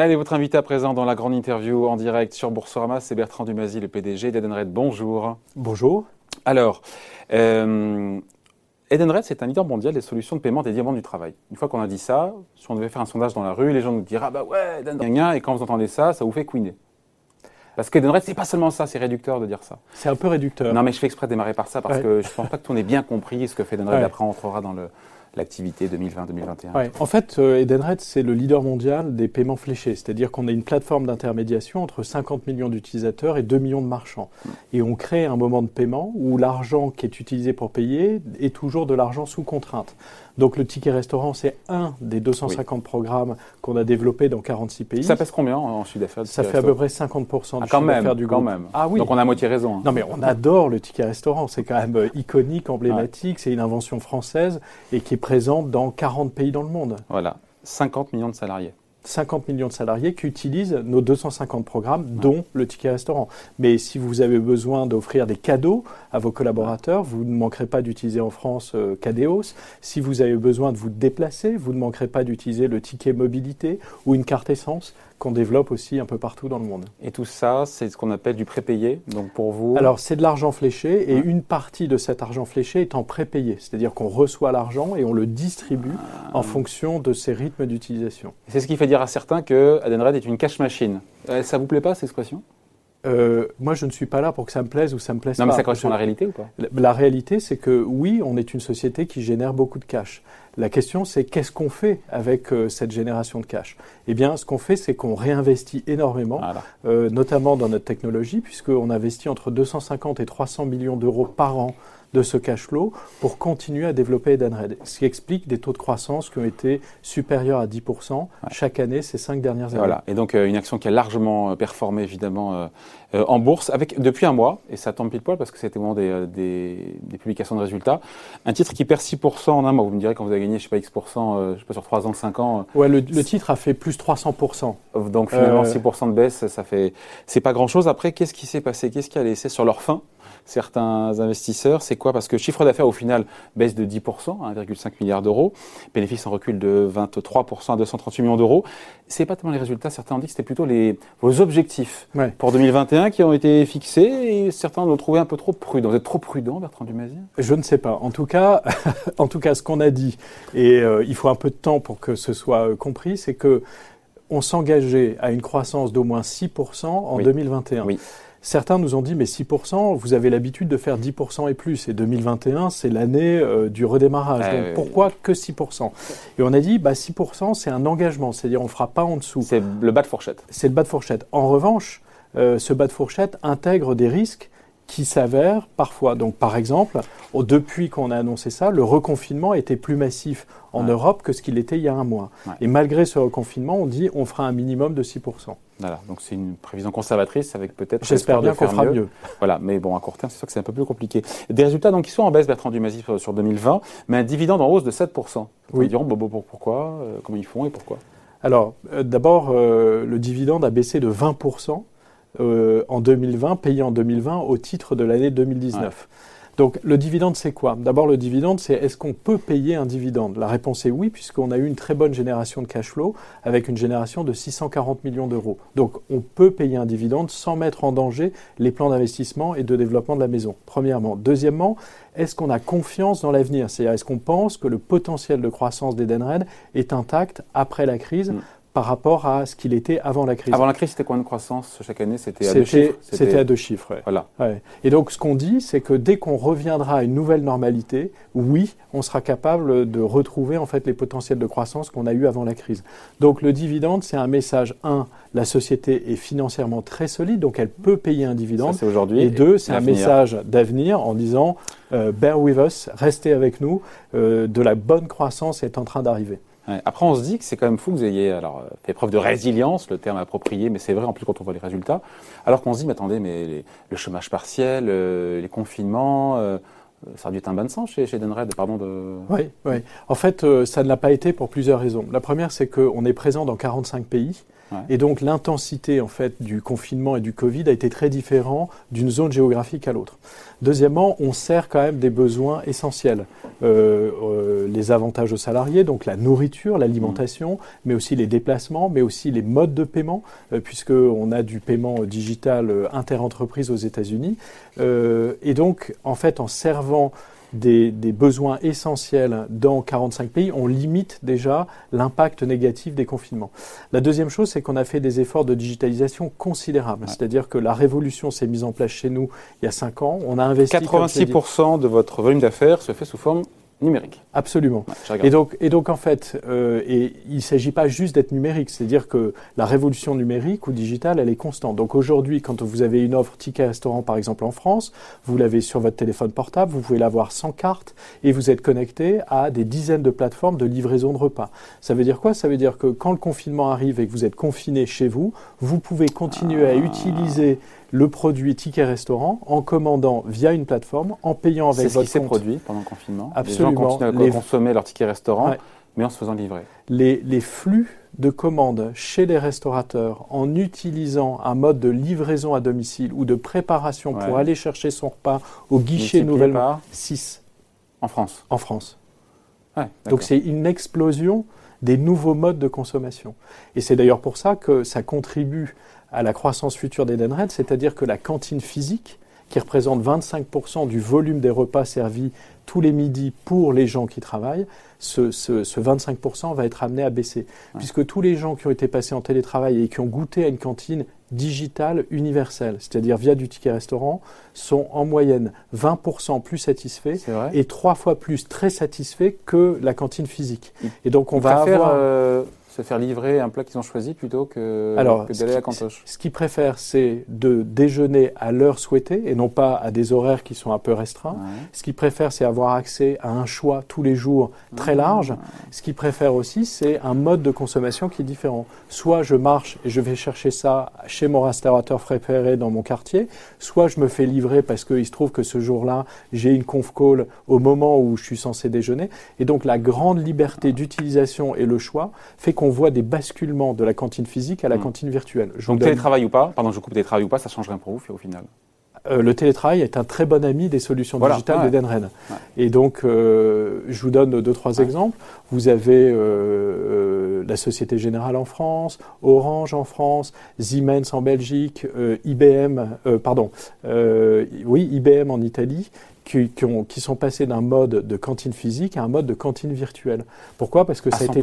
Allez, votre invité à présent dans la grande interview en direct sur Boursorama, c'est Bertrand Dumazy, le PDG d'Edenred. Bonjour. Bonjour. Alors, euh, Edenred, c'est un leader mondial des solutions de paiement au monde du travail. Une fois qu'on a dit ça, si on devait faire un sondage dans la rue, les gens nous diraient Ah bah ouais, Edenred, et quand vous entendez ça, ça vous fait couiner. Parce qu'Edenred, c'est pas seulement ça, c'est réducteur de dire ça. C'est un peu réducteur. Non, mais je fais exprès de démarrer par ça parce que je pense pas que tout ait bien compris ce que fait Edenred. Après, on entrera dans le, l'activité 2020-2021 ouais. En fait, euh, Edenred, c'est le leader mondial des paiements fléchés. C'est-à-dire qu'on a une plateforme d'intermédiation entre 50 millions d'utilisateurs et 2 millions de marchands. Mm. Et on crée un moment de paiement où l'argent qui est utilisé pour payer est toujours de l'argent sous contrainte. Donc le ticket restaurant, c'est un des 250 programmes qu'on a développé dans 46 pays. Ça pèse combien en chiffre d'affaires Ça fait à peu près 50% du ah, chiffre d'affaires du groupe. Quand même. Ah oui. Donc on a moitié raison. Hein. Non mais on adore le ticket restaurant. C'est quand même euh, iconique, emblématique. C'est une invention française et qui est présente dans 40 pays dans le monde. Voilà. 50 millions de salariés. 50 millions de salariés qui utilisent nos 250 programmes, dont le ticket restaurant. Mais si vous avez besoin d'offrir des cadeaux à vos collaborateurs, vous ne manquerez pas d'utiliser en France euh, Cadeos. Si vous avez besoin de vous déplacer, vous ne manquerez pas d'utiliser le ticket mobilité ou une carte essence qu'on développe aussi un peu partout dans le monde. Et tout ça, c'est ce qu'on appelle du prépayé. Donc pour vous Alors c'est de l'argent fléché et une partie de cet argent fléché est en prépayé, c'est-à-dire qu'on reçoit l'argent et on le distribue en fonction de ses rythmes d'utilisation. C'est ce qui fait dire à certains que Adenred est une cash machine. Euh, ça vous plaît pas cette expression? Euh, moi, je ne suis pas là pour que ça me plaise ou ça me plaise pas. Non, mais ça correspond à la réalité ou pas La, réalité, c'est que oui, on est une société qui génère beaucoup de cash. La question, c'est qu'est-ce qu'on fait avec euh, cette génération de cash? Eh bien, ce qu'on fait, c'est qu'on réinvestit énormément, euh, notamment dans notre technologie, puisqu'on investit entre 250 et 300 millions d'euros par an de ce cash flow pour continuer à développer Edenred. Ce qui explique des taux de croissance qui ont été supérieurs à 10% chaque année ces cinq dernières années. Voilà. Et donc euh, une action qui a largement euh, performé évidemment euh, en bourse avec depuis un mois, et ça tombe pile poil parce que c'était au moment des, des, publications de résultats, un titre qui perd 6% en un mois. Vous me direz quand vous avez gagné, je sais pas, X%, je sais pas, sur 3 ans, 5 ans. Ouais, le, le titre a fait plus 300%. Donc finalement, 6% de baisse, ça fait, c'est pas grand chose. Après, qu'est-ce qui s'est passé? Qu'est-ce qui a laissé sur leur fin? Certains investisseurs. C'est quoi? Parce que chiffre d'affaires au final baisse de 10%, 1,5 milliard d'euros, bénéfice en recul de 23% à 238 millions d'euros. C'est pas tellement les résultats, certains ont dit que c'était plutôt les, vos objectifs pour 2021 qui ont été fixés et certains l'ont trouvé un peu trop prudent. Vous êtes trop prudent, Bertrand Dumazy? Je ne sais pas. En tout cas, en tout cas ce qu'on a dit, et euh, il faut un peu de temps pour que ce soit euh, compris, c'est que on s'engageait à une croissance d'au moins 6% en 2021. Oui. Certains nous ont dit, mais 6%, vous avez l'habitude de faire 10% et plus. Et 2021, c'est l'année euh, du redémarrage. Donc pourquoi que 6% Et on a dit, bah, 6%, c'est un engagement. C'est-à-dire, on ne fera pas en dessous. C'est le bas de fourchette. C'est le bas de fourchette. En revanche, euh, ce bas de fourchette intègre des risques qui s'avèrent parfois. Donc, par exemple, depuis qu'on a annoncé ça, le reconfinement était plus massif en Europe que ce qu'il était il y a un mois. Et malgré ce reconfinement, on dit on fera un minimum de 6%. Voilà, donc c'est une prévision conservatrice avec peut-être. J'espère bien qu'on fera mieux. Voilà, mais bon, à court terme, c'est sûr que c'est un peu plus compliqué. Des résultats donc qui sont en baisse, Bertrand Dumazy, sur 2020, mais un dividende en hausse de 7%. Oui. Ils diront bon, pourquoi, euh, comment ils font et pourquoi? Alors, euh, d'abord, euh, le dividende a baissé de 20%. Euh, en 2020, payé en 2020 au titre de l'année 2019. Donc le dividende, c'est quoi? D'abord, le dividende, c'est est-ce qu'on peut payer un dividende? La réponse est oui, puisqu'on a eu une très bonne génération de cash flow avec une génération de 640 millions d'euros. Donc on peut payer un dividende sans mettre en danger les plans d'investissement et de développement de la maison, premièrement. Deuxièmement, est-ce qu'on a confiance dans l'avenir? C'est-à-dire, est-ce qu'on pense que le potentiel de croissance d'Edenred est intact après la crise? Mm par rapport à ce qu'il était avant la crise. Avant la crise, c'était quoi de croissance chaque année? C'était à deux chiffres? C'était à deux chiffres, Voilà. Et donc, ce qu'on dit, c'est que dès qu'on reviendra à une nouvelle normalité, oui, on sera capable de retrouver en fait les potentiels de croissance qu'on a eu avant la crise. Donc, le dividende, c'est un message, un, la société est financièrement très solide, donc elle peut payer un dividende. c'est aujourd'hui. Et deux, c'est un message d'avenir en disant, euh, bear with us, restez avec nous, euh, de la bonne croissance est en train d'arriver. Après, on se dit que c'est quand même fou que vous ayez alors, euh, fait preuve de résilience, le terme approprié, mais c'est vrai en plus quand on voit les résultats. Alors qu'on se dit, mais attendez, mais le chômage partiel, euh, les confinements, euh, ça a dû être un bain de sang chez, chez Denred, pardon de... Oui, oui. En fait, ça ne l'a pas été pour plusieurs raisons. La première, c'est qu'on est présent dans 45 pays. Et donc l'intensité en fait du confinement et du Covid a été très différent d'une zone géographique à l'autre. Deuxièmement, on sert quand même des besoins essentiels. euh, euh, les avantages aux salariés, donc la nourriture, l'alimentation, mais aussi les déplacements, mais aussi les modes de paiement, euh, puisqu'on a du paiement digital interentreprise aux États-Unis. et donc, en fait, en servant des, besoins essentiels dans 45 pays, on limite déjà l'impact négatif des confinements. La deuxième chose, c'est qu'on a fait des efforts de digitalisation considérables. C'est-à-dire que la révolution s'est mise en place chez nous il y a 5 ans. On a investi. 86% de votre volume d'affaires se fait sous forme numérique. Absolument. et, donc, et donc, en fait, euh, et il ne s'agit pas juste d'être numérique, c'est-à-dire que la révolution numérique ou digitale, elle est constante. Donc aujourd'hui, quand vous avez une offre ticket restaurant, par exemple en France, vous l'avez sur votre téléphone portable, vous pouvez l'avoir sans carte et vous êtes connecté à des dizaines de plateformes de livraison de repas. Ça veut dire quoi? Ça veut dire que quand le confinement arrive et que vous êtes confiné chez vous, vous pouvez continuer à ah. utiliser le produit ticket restaurant en commandant via une plateforme, en payant avec votre compte. C'est ce qui s'est produit pendant le confinement. Absolument. Les gens continuent à consommer leur ticket restaurant, mais en se faisant livrer. Les, les, flux de commandes chez les restaurateurs en utilisant un mode de livraison à domicile ou de préparation pour aller chercher son repas au guichet nouvellement 6. En France En France. Donc c'est une explosion des nouveaux modes de consommation. Et c'est d'ailleurs pour ça que ça contribue à la croissance future d'Edenred, c'est-à-dire que la cantine physique, qui représente 25% du volume des repas servis tous les midis pour les gens qui travaillent, ce, 25% va être amené à baisser. Puisque tous les gens qui ont été passés en télétravail et qui ont goûté à une cantine digitale universelle, c'est-à-dire via du ticket restaurant, sont en moyenne 20% plus satisfaits et trois fois plus très satisfaits que la cantine physique. Et donc on va avoir... Euh, se faire livrer un plat qu'ils ont choisi plutôt que, d'aller à Cantoche Ce qu'ils préfèrent, c'est de déjeuner à l'heure souhaitée et non pas à des horaires qui sont un peu restreints. Ce qu'ils préfèrent, c'est avoir accès à un choix tous les jours très ah. large. Ce qu'ils préfèrent aussi, c'est un mode de consommation qui est différent. Soit je marche et je vais chercher ça chez mon restaurateur préféré dans mon quartier, soit je me fais livrer parce qu'il se trouve que ce jour-là, j'ai une conf call au moment où je suis censé déjeuner. Et donc la grande liberté d'utilisation et le choix fait qu'on on voit des basculements de la cantine physique à la hmm. cantine virtuelle. Donc télétravail ou pas, pardon, je coupe télétravail ou pas, ça change rien pour vous au final euh, le télétravail est un très bon ami des solutions digitales d'Edenred. Et donc, euh, je vous donne deux, trois exemples. Vous avez euh, la Société Générale en France, Orange en France, Siemens en Belgique, IBM, pardon, oui, IBM en Italie, qui, qui, sont passés d'un mode de cantine physique à un mode de cantine virtuelle. Pourquoi? Parce que ça a été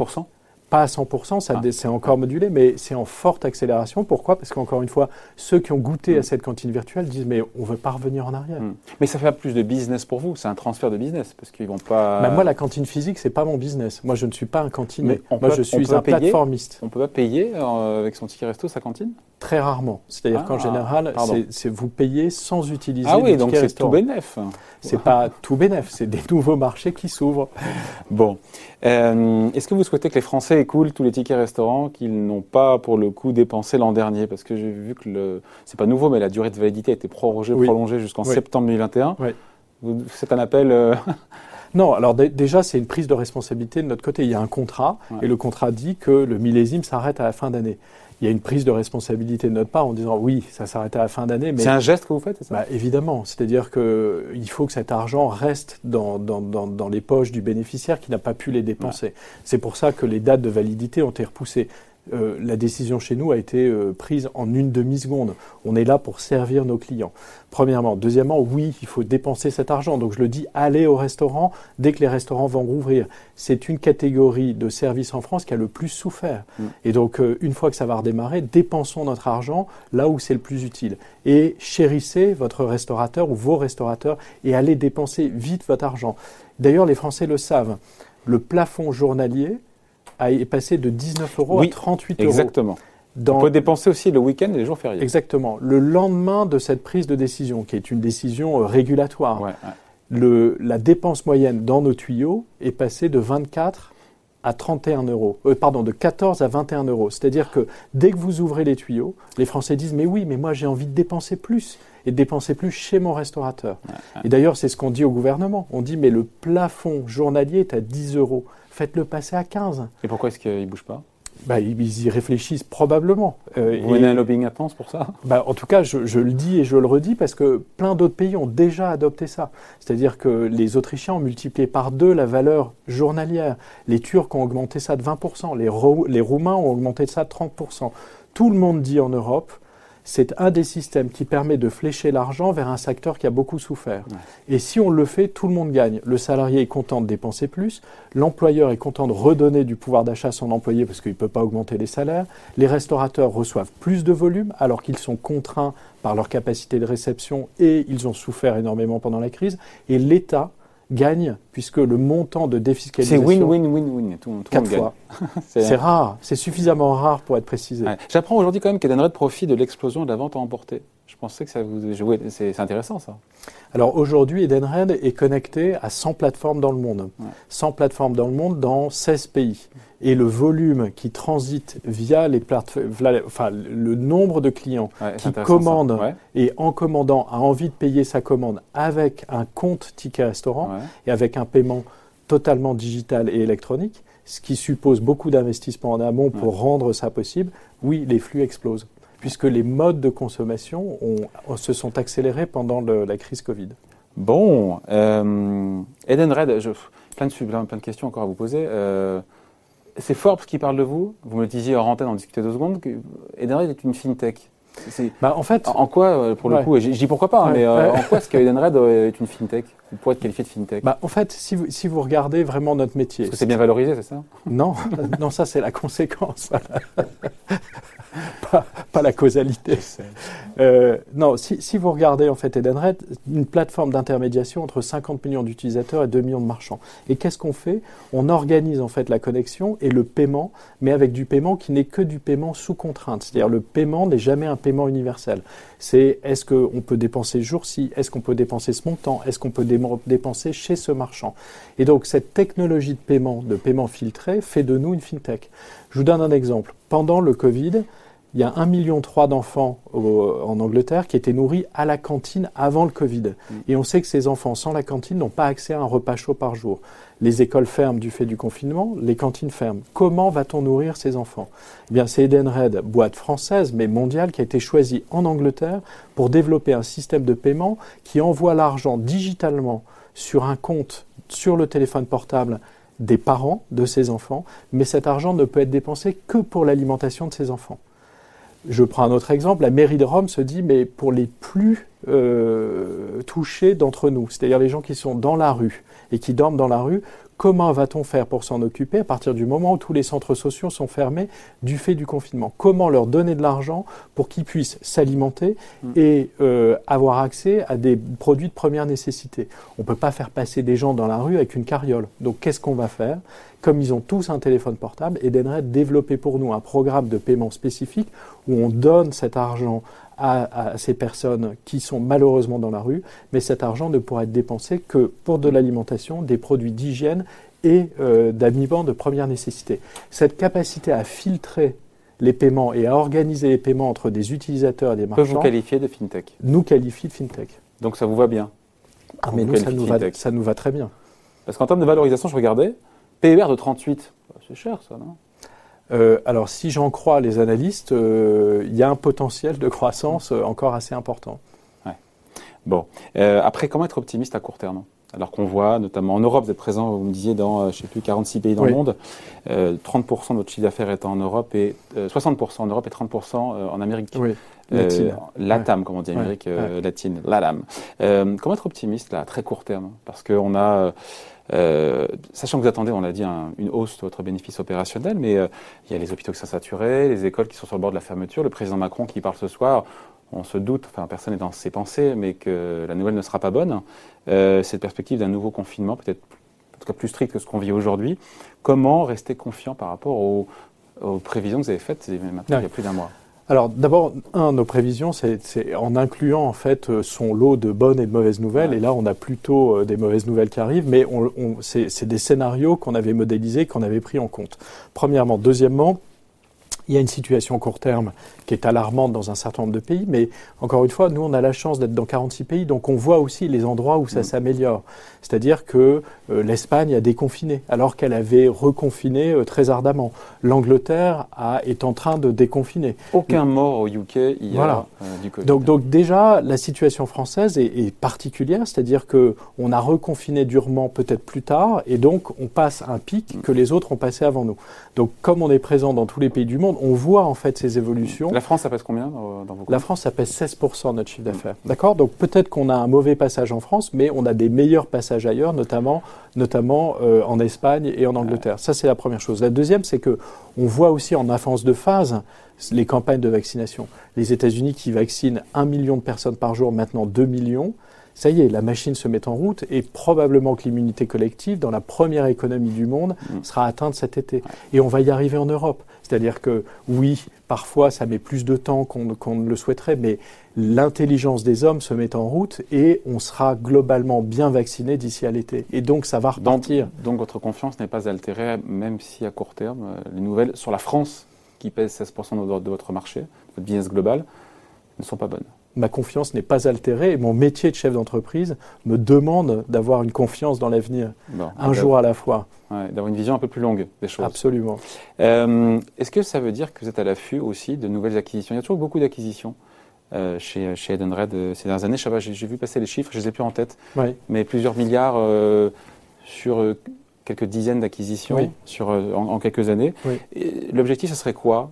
pas à 100%, ça ah. c'est encore modulé, mais c'est en forte accélération. Pourquoi? Parce qu'encore une fois, ceux qui ont goûté à mm. cette cantine virtuelle disent mais on veut pas revenir en arrière. Mm. Mais ça fait plus de business pour vous, c'est un transfert de business parce qu'ils vont pas. Bah, moi, la cantine physique, c'est pas mon business. Moi, je ne suis pas un cantinier. moi, je suis un plateformiste. On peut pas payer euh, avec son ticket resto sa cantine? Très rarement. C'est-à-dire qu'en ah, général, c'est vous payez sans utiliser. Ah oui, donc c'est tout bénéf. C'est pas tout bénéf, c'est des nouveaux marchés qui s'ouvrent. Bon, euh, est-ce que vous souhaitez que les Français écoulent tous les tickets restaurants qu'ils n'ont pas pour le coup dépensé l'an dernier Parce que j'ai vu que le, c'est pas nouveau, mais la durée de validité a été prorogée, prolongée jusqu'en septembre 2021. C'est un appel. Euh, non, alors déjà, c'est une prise de responsabilité de notre côté. Il y a un contrat, et le contrat dit que le millésime s'arrête à la fin d'année il y a une prise de responsabilité de notre part en disant oui, ça s'arrête à la fin d'année. Mais c'est un geste que vous faites, ça? Bah, Évidemment, c'est-à-dire qu'il faut que cet argent reste dans, dans, dans, dans, les poches du bénéficiaire qui n'a pas pu les dépenser. C'est pour ça que les dates de validité ont été repoussées. Euh, la décision chez nous a été euh, prise en une demi-seconde. On est là pour servir nos clients. Premièrement. Deuxièmement, oui, il faut dépenser cet argent. Donc je le dis, allez au restaurant dès que les restaurants vont rouvrir. C'est une catégorie de services en France qui a le plus souffert. Mm. Et donc, euh, une fois que ça va redémarrer, dépensons notre argent là où c'est le plus utile. Et chérissez votre restaurateur ou vos restaurateurs et allez dépenser vite votre argent. D'ailleurs, les Français le savent. Le plafond journalier, est passé de 19 euros à 38 euros. Exactement. On peut dépenser aussi le week-end et les jours fériés. Exactement. Le lendemain de cette prise de décision, qui est une décision euh, régulatoire, Le, la dépense moyenne dans nos tuyaux est passée de 24 à 31 euros. Euh, pardon, de 14 à 21 euros. C'est-à-dire que dès que vous ouvrez les tuyaux, les Français disent Mais oui, mais moi j'ai envie de dépenser plus et de dépenser plus chez mon restaurateur. Et d'ailleurs, c'est ce qu'on dit au gouvernement. On dit Mais le plafond journalier est à 10 euros faites-le passer à 15. Et pourquoi est-ce qu'il ne bouge pas? Bah, ils y réfléchissent probablement. Euh, Vous menez un lobbying intense pour ça? Bah, En tout cas, je, le dis et je le redis parce que plein d'autres pays ont déjà adopté ça. C'est-à-dire que les Autrichiens ont multiplié par deux la valeur journalière. Les Turcs ont augmenté ça de 20%. Les, les Roumains ont augmenté ça de 30%. Tout le monde dit en Europe, c'est un des systèmes qui permet de flécher l'argent vers un secteur qui a beaucoup souffert. Et si on le fait, tout le monde gagne. Le salarié est content de dépenser plus, l'employeur est content de redonner du pouvoir d'achat à son employé parce qu'il ne peut pas augmenter les salaires, les restaurateurs reçoivent plus de volume alors qu'ils sont contraints par leur capacité de réception et ils ont souffert énormément pendant la crise, et l'État gagne, puisque le montant de défiscalisation... C'est win-win-win-win, quatre fois. c'est rare, c'est suffisamment rare pour être précisé. J'apprends aujourd'hui quand même qu'Edenred profite de l'explosion de la vente à emporter. Je pensais que ça vous jouait. C'est intéressant ça. Alors aujourd'hui, Edenred est connecté à 100 plateformes dans le monde. 100 plateformes dans le monde dans 16 pays. Et le volume qui transite via les plateformes, enfin le nombre de clients qui commandent et en commandant a envie de payer sa commande avec un compte ticket restaurant et avec un paiement totalement digital et électronique, ce qui suppose beaucoup d'investissements en amont pour rendre ça possible, oui, les flux explosent puisque les modes de consommation se sont accélérés pendant la crise Covid. Bon, euh, Edenred, je, plein, de, plein de questions encore à vous poser. Euh, c'est Forbes qui parle de vous. Vous me disiez en antenne, on discutait deux secondes, que Edenred est une fintech. Bah, en fait, en quoi, euh, pour le coup, je dis pourquoi pas, hein, mais euh, en quoi est-ce que Edenred est une fintech? Pourrait être qualifié de fintech bah, En fait, si vous, si vous regardez vraiment notre métier. Parce que c'est bien valorisé, c'est ça? Non, non, ça c'est la conséquence. pas, la causalité. Euh, non, si, vous regardez en fait Edenred, une plateforme d'intermédiation entre 50 millions d'utilisateurs et 2 millions de marchands. Et qu'est-ce qu'on fait? On organise en fait la connexion et le paiement, mais avec du paiement qui n'est que du paiement sous contrainte. C'est-à-dire le paiement n'est jamais un paiement universel. C'est est-ce qu'on peut dépenser ce jour-ci? Est-ce qu'on peut dépenser ce montant? Est-ce qu'on peut dépenser chez ce marchand Et donc cette technologie de paiement, de paiement filtré, fait de nous une fintech. Je vous donne un exemple. Pendant le Covid, il y a 1,3 million d'enfants en Angleterre qui étaient nourris à la cantine avant le Covid. Mm. Et on sait que ces enfants sans la cantine n'ont pas accès à un repas chaud par jour. Les écoles ferment du fait du confinement, les cantines ferment. Comment va-t-on nourrir ces enfants? Eh bien, c'est Edenred, boîte française mais mondiale, qui a été choisie en Angleterre pour développer un système de paiement qui envoie l'argent digitalement sur un compte sur le téléphone portable des parents de ces enfants, mais cet argent ne peut être dépensé que pour l'alimentation de ces enfants. Je prends un autre exemple. La mairie de Rome se dit, mais pour les plus euh, touchés d'entre nous, c'est-à-dire les gens qui sont dans la rue et qui dorment dans la rue, Comment va-t-on faire pour s'en occuper à partir du moment où tous les centres sociaux sont fermés du fait du confinement? Comment leur donner de l'argent pour qu'ils puissent s'alimenter mm. et euh, avoir accès à des produits de première nécessité? On ne peut pas faire passer des gens dans la rue avec une carriole. Donc qu'est-ce qu'on va faire? Comme ils ont tous un téléphone portable, Edenred développer pour nous un programme de paiement spécifique où on donne cet argent à, ces personnes qui sont malheureusement dans la rue, mais cet argent ne pourra être dépensé que pour de l'alimentation, des produits d'hygiène et euh, d'habillement de première nécessité. Cette capacité à filtrer les paiements et à organiser les paiements entre des utilisateurs et des marchands. Peut vous qualifier de fintech Nous qualifie de fintech. Donc ça vous va bien ah, mais nous, ça nous, va, ça nous va très bien. Parce qu'en termes de valorisation, je regardais, PER de 38, c'est cher ça, non? Euh, alors, si j'en crois les analystes, euh, il y a un potentiel de croissance euh, encore assez important. Ouais. Bon. après, comment être optimiste à court terme? Alors qu'on voit, notamment en Europe, vous êtes présent, vous me disiez, dans, je sais plus, 46 pays dans le monde, 30% de votre chiffre d'affaires est en Europe et 60% en Europe et 30% en Amérique oui. latine. Latam, comme on dit, Amérique latine, LATAM. comment être optimiste là, à très court terme? Parce qu'on a euh, sachant que vous attendez, on l'a dit, une hausse de votre bénéfice opérationnel, mais euh, il y a les hôpitaux qui sont saturés, les écoles qui sont sur le bord de la fermeture, le président Macron qui parle ce soir, on se doute, enfin personne n'est dans ses pensées, mais que la nouvelle ne sera pas bonne. Euh, cette perspective d'un nouveau confinement, peut-être en tout cas plus strict que ce qu'on vit aujourd'hui, comment rester confiant par rapport aux, prévisions que vous avez faites maintenant il y a plus d'un mois? Alors d'abord, un, nos prévisions, c'est en incluant en fait euh, son lot de bonnes et de mauvaises nouvelles. Et là, on a plutôt euh, des mauvaises nouvelles qui arrivent, mais on, c'est des scénarios qu'on avait modélisés, qu'on avait pris en compte. Premièrement, deuxièmement, il y a une situation court terme qui est alarmante dans un certain nombre de pays, mais encore une fois, nous, on a la chance d'être dans 46 pays, donc on voit aussi les endroits où ça mm. s'améliore. C'est-à-dire que euh, l'Espagne a déconfiné, alors qu'elle avait reconfiné euh, très ardemment. L'Angleterre est en train de déconfiner. Aucun mort au UK hier voilà. Euh, du Covid. Donc, donc, déjà, la situation française est, est particulière, c'est-à-dire que on a reconfiné durement peut-être plus tard, et donc on passe un pic mm. que les autres ont passé avant nous. Donc comme on est présent dans tous les pays du monde, on voit en fait ces évolutions. La France, ça pèse combien dans, vos La France, ça pèse 16% de notre chiffre d'affaires. D'accord? Donc peut-être qu'on a un mauvais passage en France, mais on a des meilleurs passages ailleurs, notamment, notamment euh, en Espagne et en Angleterre. Ça, c'est la première chose. La deuxième, c'est que on voit aussi en avance de phase les campagnes de vaccination. Les États-Unis qui vaccinent 1 million de personnes par jour, maintenant 2 millions ça y est, la machine se met en route et probablement que l'immunité collective, dans la première économie du monde, mm. sera atteinte cet été. Et on va y arriver en Europe. C'est-à-dire que oui, parfois ça met plus de temps qu'on ne le souhaiterait, mais l'intelligence des hommes se met en route et on sera globalement bien vacciné d'ici à l'été. Et donc ça va repartir. Donc, donc votre confiance n'est pas altérée, même si à court terme, euh, les nouvelles sur la France, qui pèse 16% de votre marché, votre business global, ne sont pas bonnes ma confiance n'est pas altérée et mon métier de chef d'entreprise me demande d'avoir une confiance dans l'avenir, un jour à la fois. d'avoir une vision un peu plus longue des choses. Absolument. Euh, est-ce que ça veut dire que vous êtes à l'affût aussi de nouvelles acquisitions? Il y a toujours beaucoup d'acquisitions. Euh, chez, chez Edenred euh, ces dernières années. J'ai vu passer les chiffres, je ne les ai plus en tête, mais plusieurs milliards sur quelques dizaines d'acquisitions sur en, quelques années. L'objectif, ce serait quoi?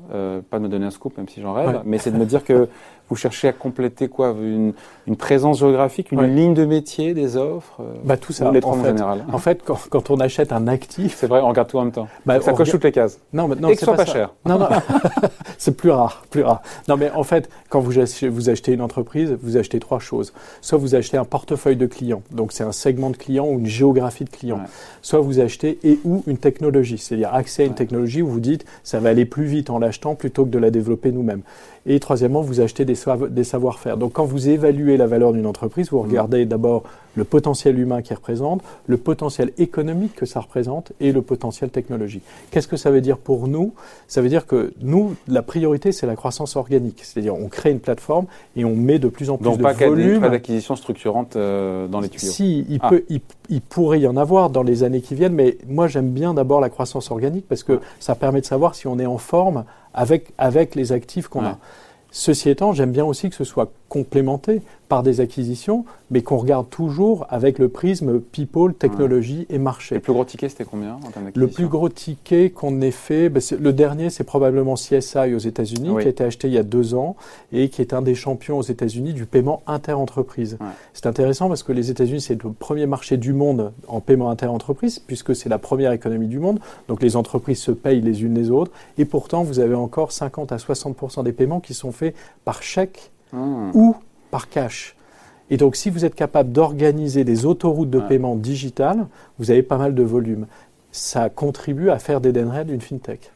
Pas de me donner un scoop, même si j'en rêve, mais c'est de me dire que vous cherchez à compléter quoi une, une présence géographique, une ligne de métier, des offres euh, bah, Tout ça, en, fait, général. En fait, quand, quand, on achète un actif... C'est vrai, on regarde tout en même temps. Bah, ça coche toutes les cases. Non, mais, non, Et que ce soit pas, cher. Non, non, c'est plus rare, plus rare. Non, mais en fait, quand vous achetez, vous achetez une entreprise, vous achetez trois choses. Soit vous achetez un portefeuille de clients, donc c'est un segment de clients ou une géographie de clients. Soit vous achetez et ou une technologie, c'est-à-dire accès à une technologie où vous dites ça va aller plus vite en l'achetant plutôt que de la développer nous-mêmes. Et troisièmement, vous achetez des, des savoir-faire. Donc quand vous évaluez la valeur d'une entreprise, vous regardez d'abord le potentiel humain qu'il représente, le potentiel économique que ça représente et le potentiel technologique. Qu'est-ce que ça veut dire pour nous? Ça veut dire que nous, la priorité, c'est la croissance organique. C'est-à-dire on crée une plateforme et on met de plus en plus Donc de pas volume. pas d'acquisition structurante euh, dans les tuyaux Si, il, ah. peut, il, pourrait y en avoir dans les années qui viennent, mais moi j'aime bien d'abord la croissance organique parce que ça permet de savoir si on est en forme avec, avec les actifs qu'on a. Ceci étant, j'aime bien aussi que ce soit complémenté par des acquisitions, mais qu'on regarde toujours avec le prisme people, technologie et marché. Le plus gros ticket, c'était combien en termes Le plus gros ticket qu'on ait fait, ben, le dernier, c'est probablement CSI aux États-Unis, qui a été acheté il y a deux ans et qui est un des champions aux États-Unis du paiement inter-entreprise. C'est intéressant parce que les États-Unis, c'est le premier marché du monde en paiement inter-entreprise, puisque c'est la première économie du monde. Donc les entreprises se payent les unes les autres. Et pourtant, vous avez encore 50 à 60% des paiements qui sont faits par chèque hmm. ou par cash. Et donc, si vous êtes capable d'organiser des autoroutes de paiement digitales, vous avez pas mal de volume. Ça contribue à faire d'Edenred une fintech.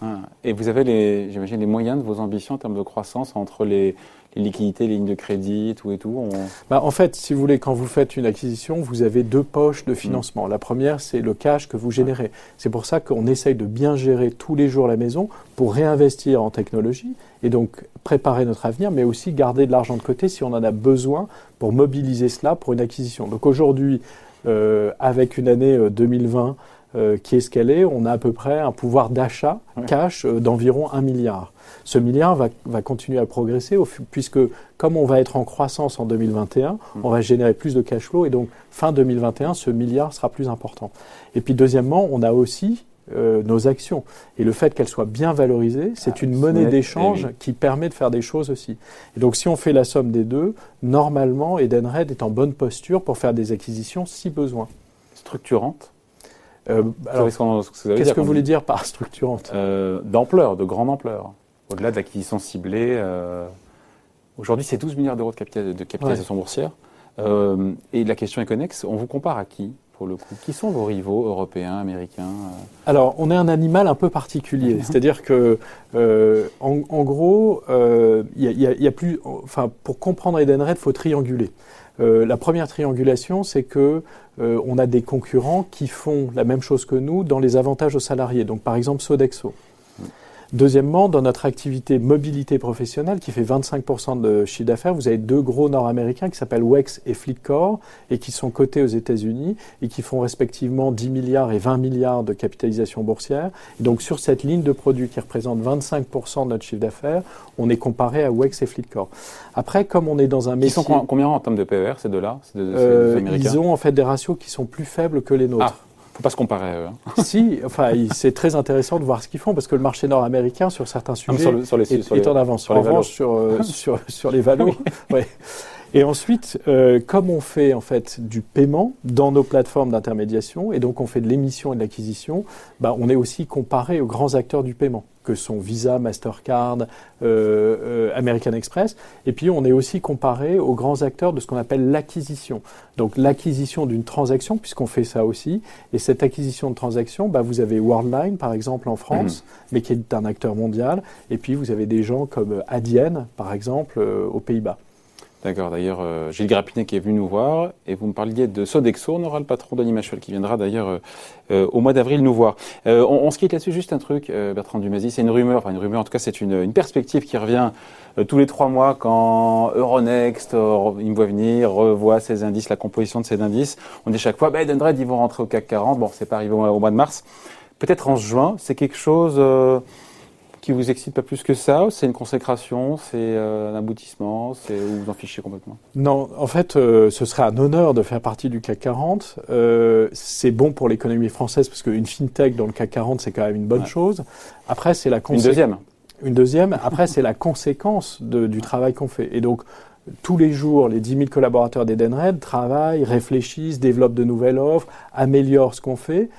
Ah. Et vous avez, j'imagine, les moyens de vos ambitions en termes de croissance entre les, les liquidités, les lignes de crédit, tout et tout bah, En fait, si vous voulez, quand vous faites une acquisition, vous avez deux poches de financement. Mm. La première, c'est le cash que vous générez. C'est pour ça qu'on essaye de bien gérer tous les jours la maison pour réinvestir en technologie et donc préparer notre avenir, mais aussi garder de l'argent de côté si on en a besoin pour mobiliser cela pour une acquisition. Donc aujourd'hui, euh, avec une année 2020 euh, euh, qui est ce qu'elle est, on a à peu près un pouvoir d'achat cash d'environ 1 milliard. Ce milliard va, va continuer à progresser puisque comme on va être en croissance en 2021, mm. on va générer plus de cash flow et donc fin 2021, ce milliard sera plus important. Et puis deuxièmement, on a aussi euh, nos actions. Et le fait qu'elles soient bien valorisées, c'est ah, une monnaie d'échange eh qui permet de faire des choses aussi. Et donc si on fait la somme des deux, normalement, Edenred est en bonne posture pour faire des acquisitions si besoin. Structurante euh, Qu'est-ce que vous voulez dire par structurante euh, D'ampleur, de grande ampleur. Au-delà de l'acquisition ciblée. Euh, aujourd'hui, c'est 12 milliards d'euros de, capitalisation boursière. et la question est connexe. On vous compare à qui pour le coup? Qui sont vos rivaux européens, américains Alors, on est un animal un peu particulier. C'est-à-dire que, en, gros, il y, a plus. Enfin, pour comprendre Edenred, il faut trianguler. La première triangulation, c'est que euh, on a des concurrents qui font la même chose que nous dans les avantages aux salariés. Donc par exemple Sodexo. Deuxièmement, dans notre activité mobilité professionnelle, qui fait 25% de chiffre d'affaires, vous avez deux gros nord-américains qui s'appellent WEX et Fleetcor et qui sont cotés aux États-Unis et qui font respectivement 10 milliards et 20 milliards de capitalisation boursière. Et donc sur cette ligne de produits qui représente 25% de notre chiffre d'affaires, on est comparé à WEX et Fleetcor. Après, comme on est dans un métier... Ils sont combien en termes de PER, ces deux-là euh, Ils ont en fait des ratios qui sont plus faibles que les nôtres. Ah faut pas se comparer à eux. Hein. si, enfin, c'est très intéressant de voir ce qu'ils font parce que le marché nord-américain sur certains ah, sujets est, en avance. Sur en revanche, sur, euh, sur, sur, les valeurs, ouais. Et ensuite, euh, comme on fait en fait du paiement dans nos plateformes d'intermédiation, et donc on fait de l'émission et de l'acquisition, bah, on est aussi comparé aux grands acteurs du paiement, que sont Visa, Mastercard, euh, euh, American Express. Et puis on est aussi comparé aux grands acteurs de ce qu'on appelle l'acquisition. Donc l'acquisition d'une transaction, puisqu'on fait ça aussi. Et cette acquisition de transaction, bah, vous avez Worldline par exemple en France, mmh. mais qui est un acteur mondial. Et puis vous avez des gens comme Adyen par exemple aux Pays-Bas. D'accord, d'ailleurs, euh, Gilles Grappinet qui est venu nous voir, et vous me parliez de Sodexo, on aura le patron d'Animachel qui viendra d'ailleurs euh, euh, au mois d'avril nous voir. on, se quitte là-dessus, juste un truc, Bertrand Dumazy, c'est une rumeur, enfin une rumeur, en tout cas c'est une, une, perspective qui revient tous les trois mois quand Euronext, il me voit venir, revoit ses indices, la composition de ses indices. On dit chaque fois, ben, Dendred, ils vont rentrer au CAC 40, bon, c'est pas arrivé au, mois de mars. Peut-être en juin, c'est quelque chose qui vous excite pas plus que ça C'est une consécration C'est euh, un aboutissement C'est vous vous en fichez complètement? Non, en fait, euh, ce serait un honneur de faire partie du CAC 40. Euh, c'est bon pour l'économie française parce qu'une fintech dans le CAC 40, c'est quand même une bonne chose. Après, c'est la Une deuxième Une deuxième. Après, c'est la conséquence de, du travail qu'on fait. Et donc, tous les jours, les 10 000 collaborateurs d'Edenred travaillent, réfléchissent, développent de nouvelles offres, améliorent ce qu'on fait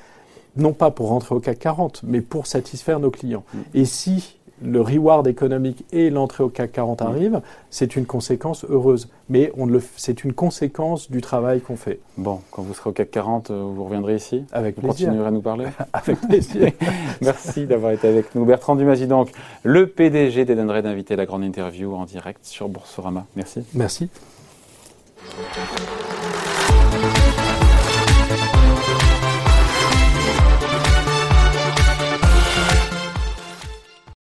non pas pour rentrer au CAC 40, mais pour satisfaire nos clients. Et si le reward économique et l'entrée au CAC 40 mm. arrivent, c'est une conséquence heureuse. Mais c'est une conséquence du travail qu'on fait. Bon, quand vous serez au CAC 40, euh, vous reviendrez ici Avec vous plaisir. continuerez à nous parler Avec plaisir. Merci d'avoir été avec nous. Bertrand Dumazy, donc, le PDG d'Edenred, d'inviter la grande interview en direct sur Boursorama. Merci. Merci.